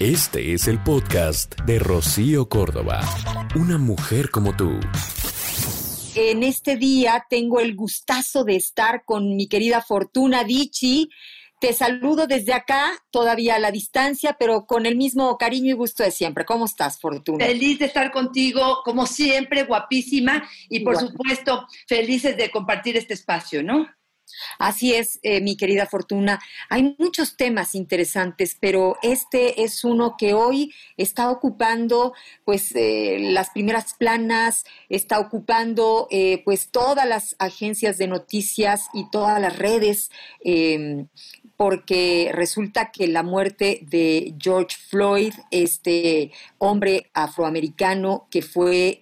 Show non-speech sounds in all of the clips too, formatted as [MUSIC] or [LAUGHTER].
Este es el podcast de Rocío Córdoba. Una mujer como tú. En este día tengo el gustazo de estar con mi querida Fortuna Dichi. Te saludo desde acá, todavía a la distancia, pero con el mismo cariño y gusto de siempre. ¿Cómo estás, Fortuna? Feliz de estar contigo, como siempre, guapísima y por supuesto felices de compartir este espacio, ¿no? Así es, eh, mi querida Fortuna. Hay muchos temas interesantes, pero este es uno que hoy está ocupando, pues, eh, las primeras planas, está ocupando, eh, pues, todas las agencias de noticias y todas las redes em, porque resulta que la muerte de George Floyd, este hombre afroamericano que fue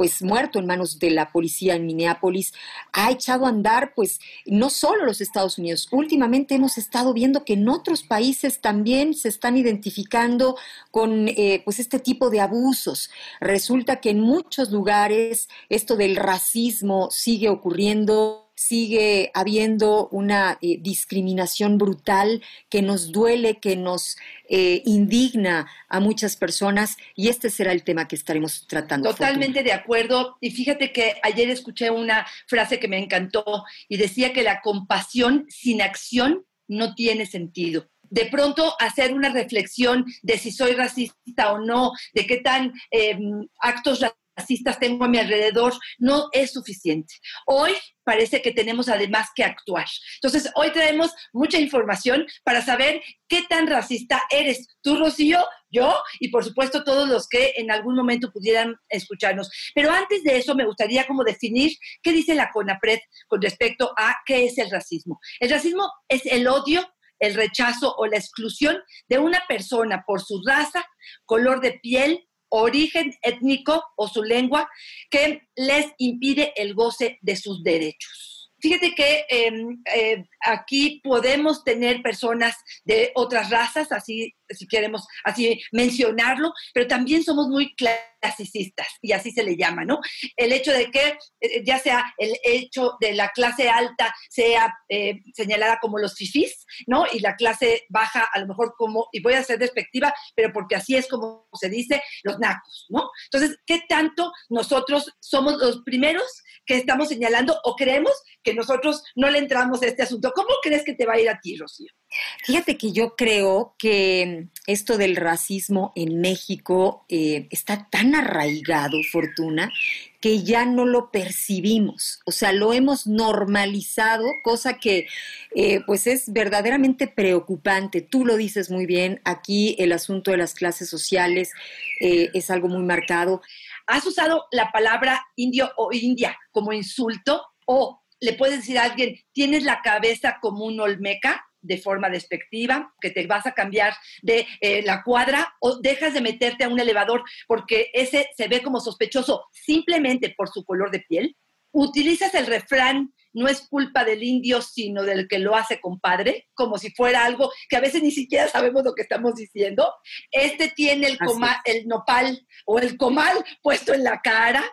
pues muerto en manos de la policía en Minneapolis, ha echado a andar pues no solo los Estados Unidos, últimamente hemos estado viendo que en otros países también se están identificando con eh, pues este tipo de abusos. Resulta que en muchos lugares esto del racismo sigue ocurriendo sigue habiendo una eh, discriminación brutal que nos duele, que nos eh, indigna a muchas personas y este será el tema que estaremos tratando. Totalmente de acuerdo. Y fíjate que ayer escuché una frase que me encantó y decía que la compasión sin acción no tiene sentido de pronto hacer una reflexión de si soy racista o no, de qué tan eh, actos racistas tengo a mi alrededor, no es suficiente. Hoy parece que tenemos además que actuar. Entonces, hoy traemos mucha información para saber qué tan racista eres tú, Rocío, yo y por supuesto todos los que en algún momento pudieran escucharnos. Pero antes de eso me gustaría como definir qué dice la CONAPRED con respecto a qué es el racismo. El racismo es el odio el rechazo o la exclusión de una persona por su raza, color de piel, origen étnico o su lengua que les impide el goce de sus derechos. Fíjate que em, eh, aquí podemos tener personas de otras razas, así si queremos así mencionarlo, pero también somos muy clasicistas y así se le llama, ¿no? El hecho de que eh, ya sea el hecho de la clase alta sea eh, señalada como los fifís, ¿no? Y la clase baja a lo mejor como, y voy a ser despectiva, pero porque así es como se dice, los nacos, ¿no? Entonces, ¿qué tanto nosotros somos los primeros que estamos señalando o creemos que nosotros no le entramos a este asunto? ¿Cómo crees que te va a ir a ti, Rocío? Fíjate que yo creo que esto del racismo en México eh, está tan arraigado, Fortuna, que ya no lo percibimos, o sea, lo hemos normalizado, cosa que eh, pues es verdaderamente preocupante. Tú lo dices muy bien, aquí el asunto de las clases sociales eh, es algo muy marcado. ¿Has usado la palabra indio o india como insulto o le puedes decir a alguien, tienes la cabeza como un olmeca? De forma despectiva, que te vas a cambiar de eh, la cuadra o dejas de meterte a un elevador porque ese se ve como sospechoso simplemente por su color de piel. Utilizas el refrán, no es culpa del indio, sino del que lo hace compadre, como si fuera algo que a veces ni siquiera sabemos lo que estamos diciendo. Este tiene el, el nopal o el comal puesto en la cara.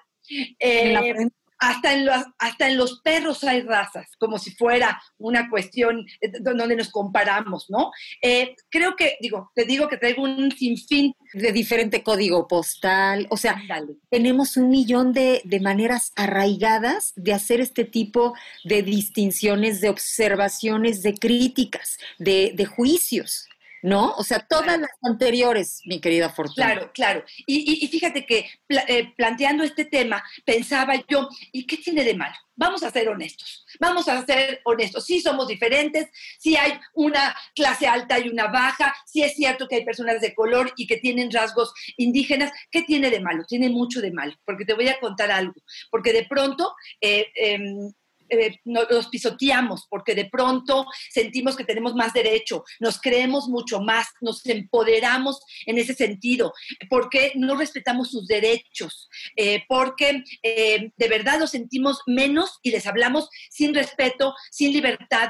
en la frente hasta en, los, hasta en los perros hay razas, como si fuera una cuestión eh, donde nos comparamos, ¿no? Eh, creo que, digo, te digo que traigo un sinfín. De diferente código postal, o sea, tenemos un millón de, de, maneras arraigadas de hacer este tipo de distinciones, de observaciones, de críticas, de, de juicios. ¿No? O sea, todas las anteriores, mi querida Fortuna. Claro, claro. Y, fíjate que eh, planteando este tema, pensaba yo, ¿y qué tiene de malo? Vamos a ser honestos, vamos a ser honestos. Sí somos diferentes, sí hay una clase alta y una baja, sí es cierto que hay personas de color y que tienen rasgos indígenas. ¿Qué tiene de malo? Tiene mucho de malo, porque te voy a contar algo. Porque de pronto... Eh, em, eh, los pisoteamos porque de pronto sentimos que tenemos más derecho, nos creemos mucho más, nos empoderamos en ese sentido, porque no respetamos sus derechos, eh, porque eh, de verdad los sentimos menos y les hablamos sin respeto, sin libertad.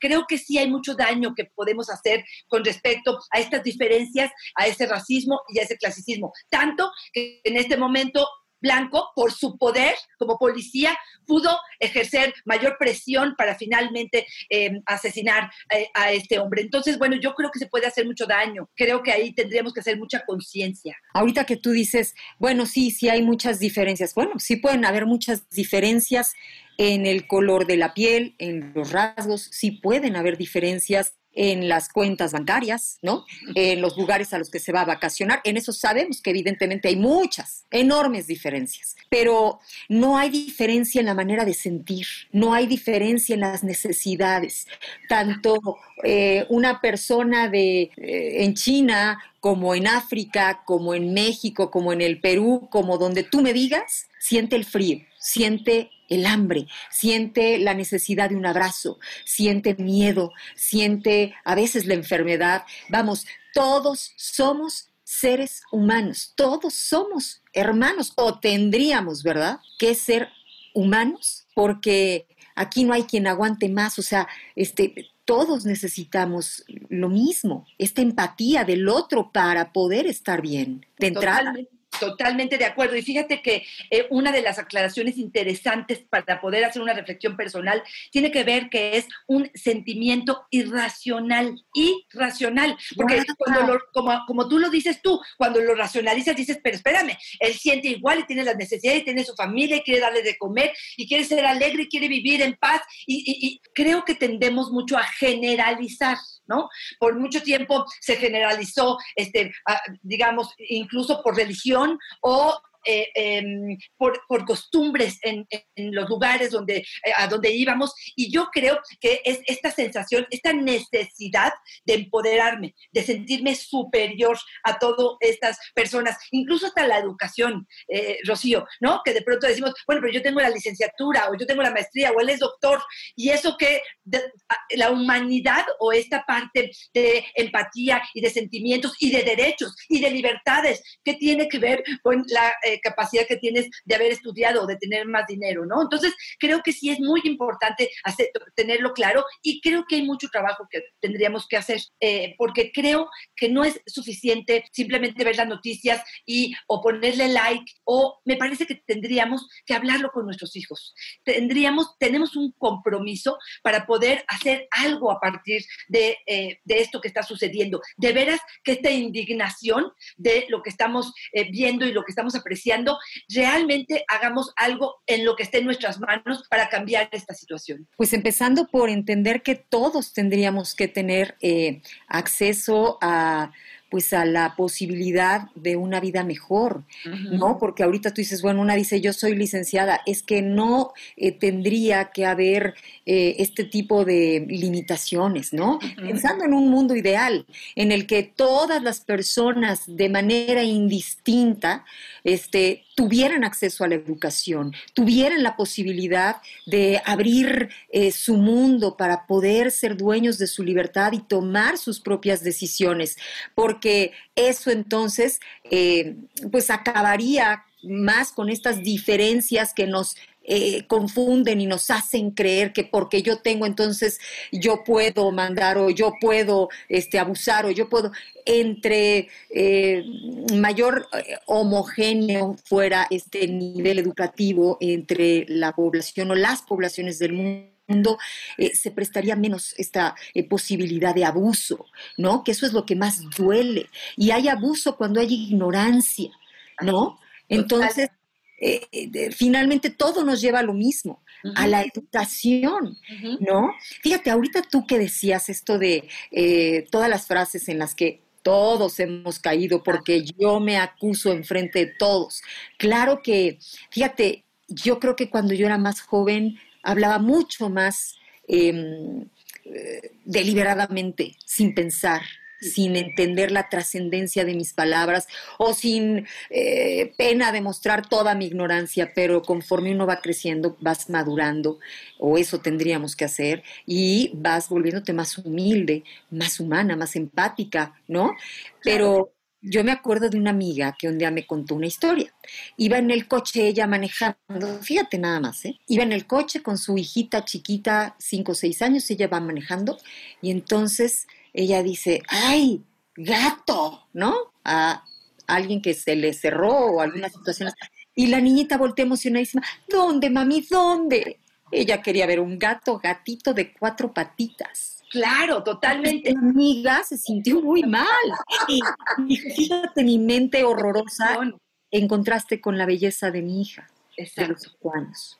creo que sí hay mucho daño que podemos hacer con respecto a estas diferencias, a ese racismo y a ese clasicismo. Tanto que en este momento Blanco, por su poder como policía, pudo ejercer mayor presión para finalmente em, asesinar eh, a este hombre. Entonces, bueno, yo creo que se puede hacer mucho daño. Creo que ahí tendríamos que hacer mucha conciencia. Ahorita que tú dices, bueno, sí, sí hay muchas diferencias. Bueno, sí pueden haber muchas diferencias en el color de la piel, en los rasgos, sí pueden haber diferencias en las cuentas bancarias, ¿no? En los lugares a los que se va a vacacionar. En eso sabemos que evidentemente hay muchas, enormes diferencias, pero no hay diferencia en la manera de sentir, no hay diferencia en las necesidades. Tanto eh, una persona de, eh, en China como en África, como en México, como en el Perú, como donde tú me digas, siente el frío, siente el hambre, siente la necesidad de un abrazo, siente miedo, siente a veces la enfermedad. Vamos, todos somos seres humanos, todos somos hermanos o tendríamos, ¿verdad?, que ser humanos porque aquí no hay quien aguante más, o sea, este todos necesitamos lo mismo, esta empatía del otro para poder estar bien. De entrada, de acuerdo. Y fíjate que eh, una de las aclaraciones interesantes para poder hacer una reflexión personal tiene que ver que es un sentimiento irracional, irracional. Porque cuando como, como tú lo dices tú, cuando lo racionalizas dices, pero espérame, él siente igual y tiene las necesidades y tiene su familia y quiere darle de comer y quiere ser alegre y quiere vivir en paz. y creo que tendemos mucho a generalizar. ¿No? Por mucho tiempo se generalizó, este, digamos, incluso por religión o eh, em, por, costumbres en, los lugares donde, eh, a donde íbamos. Y yo creo que es esta sensación, esta necesidad de empoderarme, de sentirme superior a todas estas personas, incluso hasta la educación, eh, Rocío, ¿no? Que de pronto decimos, bueno, pero yo tengo la licenciatura o yo tengo la maestría o él es doctor. Y eso que la humanidad o esta parte de empatía y de sentimientos y de derechos y de libertades, que tiene que ver con la capacidad que tienes de haber estudiado o de tener más dinero, ¿no? Entonces, creo que sí es muy importante hacer, tenerlo claro y creo que hay mucho trabajo que tendríamos que hacer, eh, porque creo que no es suficiente simplemente ver las noticias y o ponerle like, o me parece que tendríamos que hablarlo con nuestros hijos. Tendríamos, tenemos un compromiso para poder hacer algo a partir de, eh, de esto que está sucediendo. De veras que esta indignación de lo que estamos eh, viendo y lo que estamos apreciando, realmente hagamos algo en lo que esté en nuestras manos para cambiar esta situación. Pues empezando por entender que todos tendríamos que tener eh, acceso a pues a la posibilidad de una vida mejor, ¿no? Porque ahorita tú dices, bueno, una dice, yo soy licenciada, es que no eh, tendría que haber eh, este tipo de limitaciones, ¿no? Pensando en un mundo ideal, en el que todas las personas de manera indistinta este, tuvieran acceso a la educación, tuvieran la posibilidad de abrir eh, su mundo para poder ser dueños de su libertad y tomar sus propias decisiones, porque eso entonces eh, pues acabaría más con estas diferencias que nos eh, confunden y nos hacen creer que porque yo tengo entonces yo puedo mandar o yo puedo este, abusar o yo puedo entre eh, mayor eh, homogéneo fuera este nivel educativo entre la población o las poblaciones del mundo se prestaría menos esta posibilidad de abuso, ¿no? Que eso es lo que más duele. Y hay abuso cuando hay ignorancia, ¿no? Entonces, eh, finalmente todo nos lleva a lo mismo, a la educación, ¿no? Fíjate, ahorita tú que decías esto de eh, todas las frases en las que todos hemos caído porque yo me acuso enfrente de todos. Claro que, fíjate, yo creo que cuando yo era más joven hablaba mucho más em, eh, deliberadamente, sin pensar, sin entender la trascendencia de mis palabras o sin eh, pena de mostrar toda mi ignorancia, pero conforme uno va creciendo, vas madurando, o eso tendríamos que hacer, y vas volviéndote más humilde, más humana, más empática, ¿no? Pero yo me acuerdo de una amiga que un día me contó una historia. Iba en el coche ella manejando, fíjate nada más, ¿eh? Iba en el coche con su hijita chiquita, cinco o seis años, ella va manejando, y entonces ella dice, ¡ay, gato! ¿No? A alguien que se le cerró o alguna situación. Y la niñita voltea emocionadísima, ¿dónde, mami? ¿Dónde? Ella quería ver un gato, gatito de cuatro patitas. Claro, totalmente. Mi amiga se sintió muy mal. Y fíjate mi mente horrorosa en contraste con la belleza de mi hija de los años.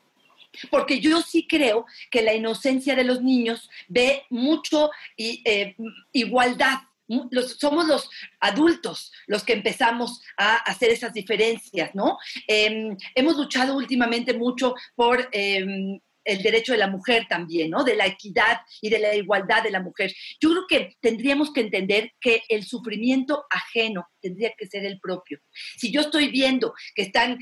Porque yo sí creo que la inocencia de los niños ve mucho eh, igualdad. somos los adultos los que empezamos a hacer esas diferencias, ¿no? Em, hemos luchado últimamente mucho por em, el derecho de la mujer también, ¿no? De la equidad y de la igualdad de la mujer. Yo creo que tendríamos que entender que el sufrimiento ajeno tendría que ser el propio. Si yo estoy viendo que están...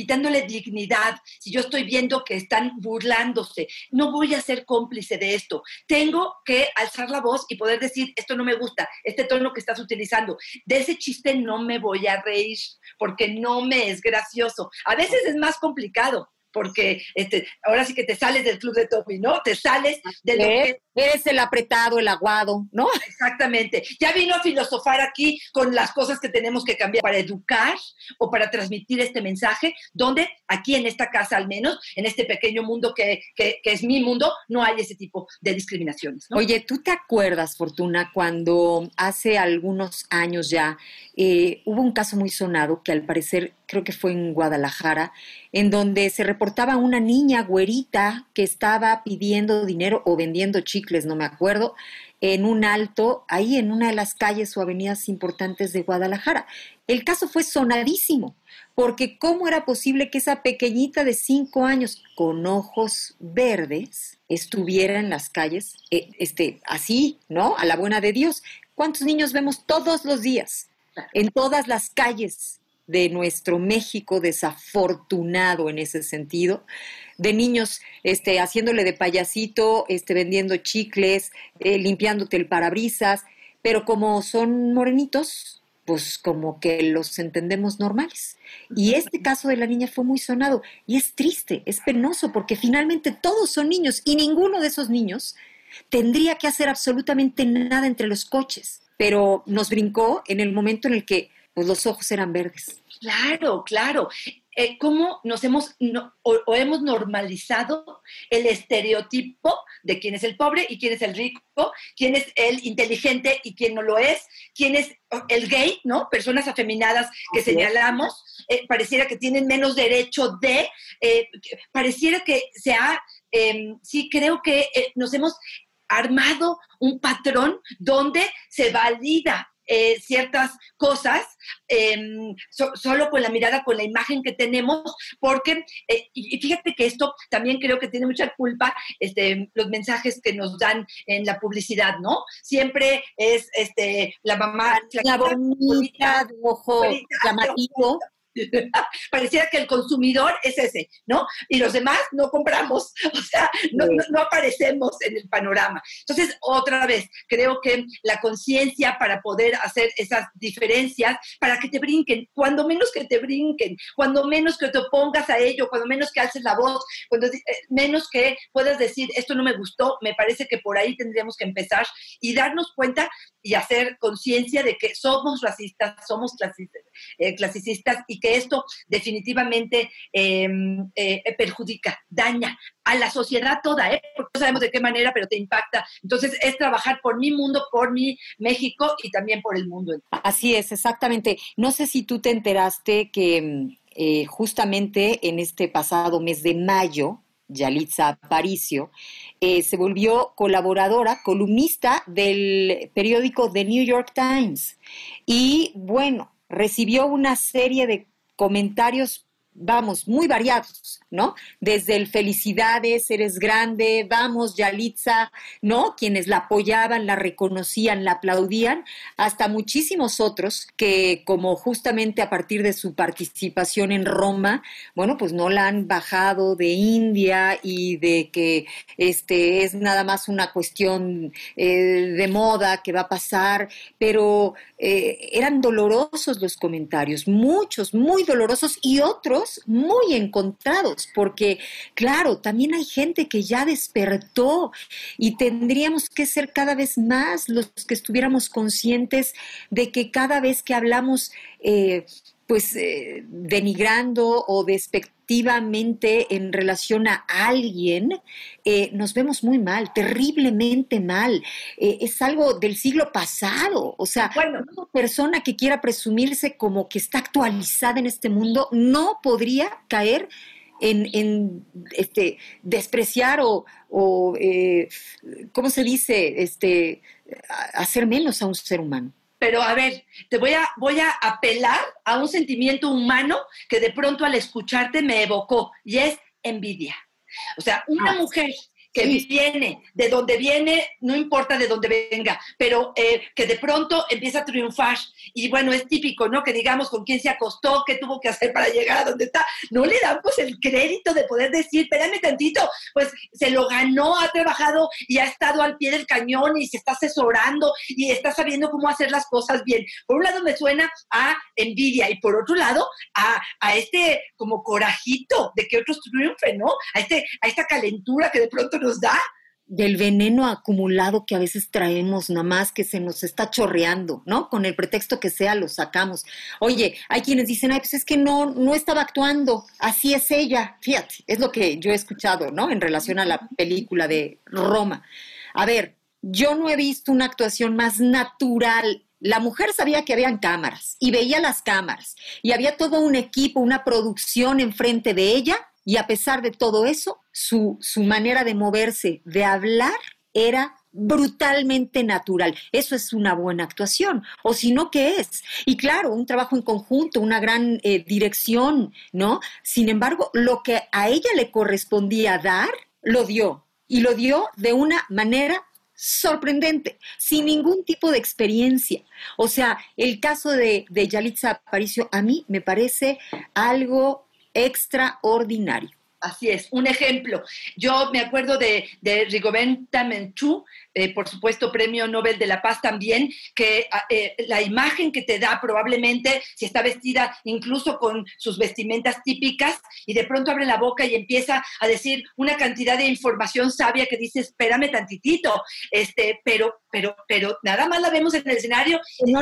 Quitándole dignidad, si yo estoy viendo que están burlándose, no voy a ser cómplice de esto. Tengo que alzar la voz y poder decir, esto no me gusta, este tono que estás utilizando. De ese chiste no me voy a reír porque no me es gracioso. A veces es más complicado, porque este, ahora sí que te sales del club de Topi, ¿no? Te sales de lo que... Eres el apretado, el aguado, ¿no? Exactamente. Ya vino a filosofar aquí con las cosas que tenemos que cambiar para educar o para transmitir este mensaje, donde aquí en esta casa al menos, en este pequeño mundo que, que, es mi mundo, no hay ese tipo de discriminaciones. ¿no? Oye, ¿tú te acuerdas, Fortuna, cuando hace algunos años ya eh, hubo un caso muy sonado que al parecer creo que fue en Guadalajara, en donde se reportaba una niña güerita que estaba pidiendo dinero o vendiendo chicles, no me acuerdo, en un alto, ahí en una de las calles o avenidas importantes de Guadalajara. El caso fue sonadísimo, porque ¿cómo era posible que esa pequeñita de cinco años con ojos verdes estuviera en las calles, eh, este, así, ¿no? A la buena de Dios. ¿Cuántos niños vemos todos los días? En todas las calles de nuestro México desafortunado en ese sentido, de niños este, haciéndole de payasito, este, vendiendo chicles, eh, limpiándote el parabrisas, pero como son morenitos, pues como que los entendemos normales. Y este caso de la niña fue muy sonado y es triste, es penoso, porque finalmente todos son niños y ninguno de esos niños tendría que hacer absolutamente nada entre los coches, pero nos brincó en el momento en el que pues, los ojos eran verdes. Claro, claro. Eh, ¿Cómo nos hemos o, hemos normalizado el estereotipo de quién es el pobre y quién es el rico, quién es el inteligente y quién no lo es, quién es el gay, ¿no? Personas afeminadas que señalamos, eh, pareciera que tienen menos derecho de, eh, pareciera que se ha, em, sí creo que nos hemos armado un patrón donde se valida eh, ciertas cosas em, solo con la mirada, con la imagen que tenemos, porque, eh, y fíjate que esto también creo que tiene mucha culpa, este, los mensajes que nos dan en la publicidad, ¿no? Siempre es este, la mamá... La bonita, de ojo llamativo. [LAUGHS] Pareciera que el consumidor es ese, ¿no? Y los demás no compramos, [LAUGHS] o sea, no, aparecemos en el panorama. Entonces, otra vez, creo que la conciencia para poder hacer esas diferencias, para que te brinquen, cuando menos que te brinquen, cuando menos que te opongas a ello, cuando menos que alces la voz, cuando eh, menos que puedas decir, esto no me gustó, me parece que por ahí tendríamos que empezar y darnos cuenta y hacer conciencia de que somos racistas, somos clasicistas, eh, clasicistas y que esto definitivamente em, eh, perjudica, daña a la sociedad toda, ¿eh? porque no sabemos de qué manera, pero te impacta. Entonces es trabajar por mi mundo, por mi México y también por el mundo. Así es, exactamente. No sé si tú te enteraste que eh, justamente en este pasado mes de mayo, Yalitza Aparicio, eh, se volvió colaboradora, columnista del periódico The New York Times. Y bueno, recibió una serie de comentarios vamos, muy variados, ¿no? Desde el felicidades, eres grande, vamos, Yalitza, ¿no? Quienes la apoyaban, la reconocían, la aplaudían, hasta muchísimos otros que como justamente a partir de su participación en Roma, bueno, pues no la han bajado de India y de que este es nada más una cuestión eh, de moda que va a pasar, pero eh, eran dolorosos los comentarios, muchos, muy dolorosos y otros muy encontrados, porque claro, también hay gente que ya despertó y tendríamos que ser cada vez más los que estuviéramos conscientes de que cada vez que hablamos eh, pues eh, denigrando o despectivamente en relación a alguien, eh, nos vemos muy mal, terriblemente mal. Eh, es algo del siglo pasado. O sea, una persona que quiera presumirse como que está actualizada en este mundo no podría caer en, este, despreciar o, o ¿cómo se dice? Este, hacer menos a un ser humano pero a ver, te voy a, voy a apelar a un sentimiento humano que de pronto al escucharte me evocó y es envidia. O sea, una ah. mujer que viene, de donde viene, no importa de dónde venga, pero eh, que de pronto empieza a triunfar. Y bueno, es típico, ¿no? Que digamos con quién se acostó, qué tuvo que hacer para llegar a donde está. No le damos el crédito de poder decir, espérame tantito, pues se lo ganó, ha trabajado y ha estado al pie del cañón y se está asesorando y está sabiendo cómo hacer las cosas bien. Por un lado me suena a envidia y por otro lado a, a este como corajito de que otros triunfen, ¿no? A, este, a esta calentura que de pronto nos da. Del veneno acumulado que a veces traemos, nada más que se nos está chorreando, ¿no? Con el pretexto que sea, lo sacamos. Oye, hay quienes dicen, ay, pues es que no, no estaba actuando, así es ella. Fíjate, es lo que yo he escuchado, ¿no? En relación a la película de Roma. A ver, yo no he visto una actuación más natural la mujer sabía que habían cámaras y veía las cámaras y había todo un equipo, una producción enfrente de ella y a pesar de todo eso, su, su manera de moverse, de hablar, era brutalmente natural. Eso es una buena actuación. O si no, ¿qué es? Y claro, un trabajo en conjunto, una gran eh, dirección, ¿no? Sin embargo, lo que a ella le correspondía dar, lo dio. Y lo dio de una manera sorprendente, sin ningún tipo de experiencia. O sea, el caso de, de Yalitza Aparicio a mí me parece algo extraordinario. Así es, un ejemplo. Yo me acuerdo de, de Rigoberta Menchú, eh, por supuesto Premio Nobel de la Paz también, que ah, eh, la imagen que te da probablemente si está vestida incluso con sus vestimentas típicas y de pronto abre la boca y empieza a decir una cantidad de información sabia que dice, espérame tantitito, este, pero, pero, pero nada más la vemos en el escenario. ¿No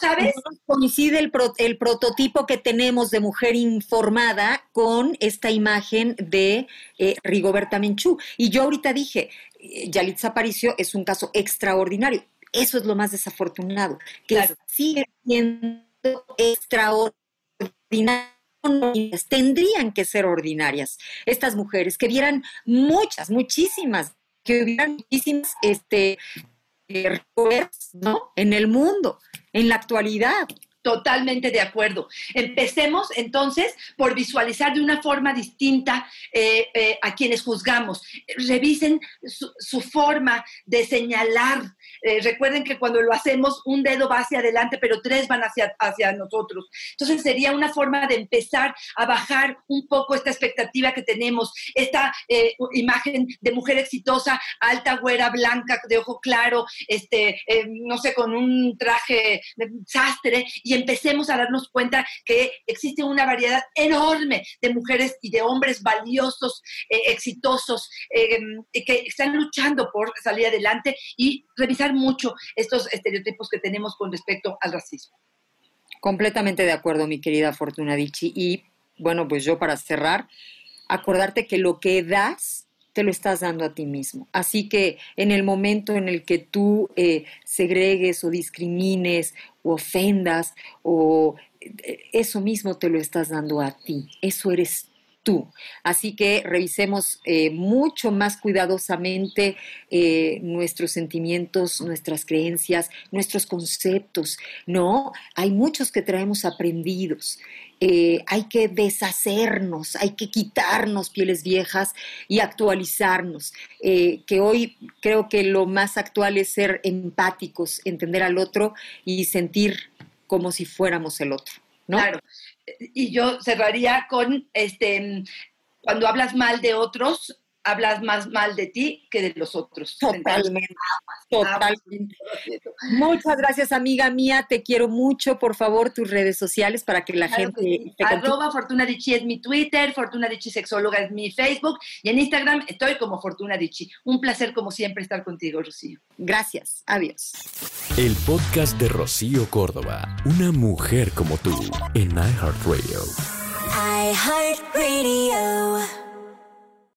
sabes? coincide el, el, prototipo que tenemos de mujer informada con esta imagen de eh, Rigoberta Menchú. Y yo ahorita dije, eh, Yalitza Aparicio es un caso extraordinario. Eso es lo más desafortunado, que sigue siendo extraordinario tendrían que ser ordinarias estas mujeres, que vieran muchas, muchísimas, que hubieran muchísimas este, ¿no? en el mundo en la actualidad. Totalmente de acuerdo. Empecemos entonces por visualizar de una forma distinta eh, eh, a quienes juzgamos. Revisen su, forma de señalar. Eh, recuerden que cuando lo hacemos, un dedo va hacia adelante, pero tres van hacia, hacia nosotros. Entonces sería una forma de empezar a bajar un poco esta expectativa que tenemos, esta imagen de mujer exitosa, alta, güera, blanca, de ojo claro, este, no sé, con un traje sastre y empecemos a darnos cuenta que existe una variedad enorme de mujeres y de hombres valiosos, eh, exitosos, eh, que están luchando por salir adelante y revisar mucho estos estereotipos que tenemos con respecto al racismo. Completamente de acuerdo, mi querida Fortuna Dichi. Y bueno, pues yo para cerrar, acordarte que lo que das te lo estás dando a ti mismo. Así que en el momento en el que tú eh, segregues o discrimines o ofendas o eh, eso mismo te lo estás dando a ti. Eso eres tú. Así que revisemos eh, mucho más cuidadosamente eh, nuestros sentimientos, nuestras creencias, nuestros conceptos. No, hay muchos que traemos aprendidos. Eh, hay que deshacernos, hay que quitarnos pieles viejas y actualizarnos. que hoy creo que lo más actual es ser empáticos, entender al otro y sentir como si fuéramos el otro. ¿no? Claro y yo cerraría con, este, cuando hablas mal de otros, hablas más mal de ti que de los otros. Totalmente. Totalmente. Muchas gracias, amiga mía. Te quiero mucho. Por favor, tus redes sociales para que la gente. Arroba Fortuna Dichi es mi Twitter, Fortuna Dichi Sexóloga es mi Facebook y en Instagram estoy como Fortuna Dichi. Un placer, como siempre, estar contigo, Rocío. Gracias. Adiós. El podcast de Rocío Córdoba. Una mujer como tú en iHeartRadio. iHeartRadio.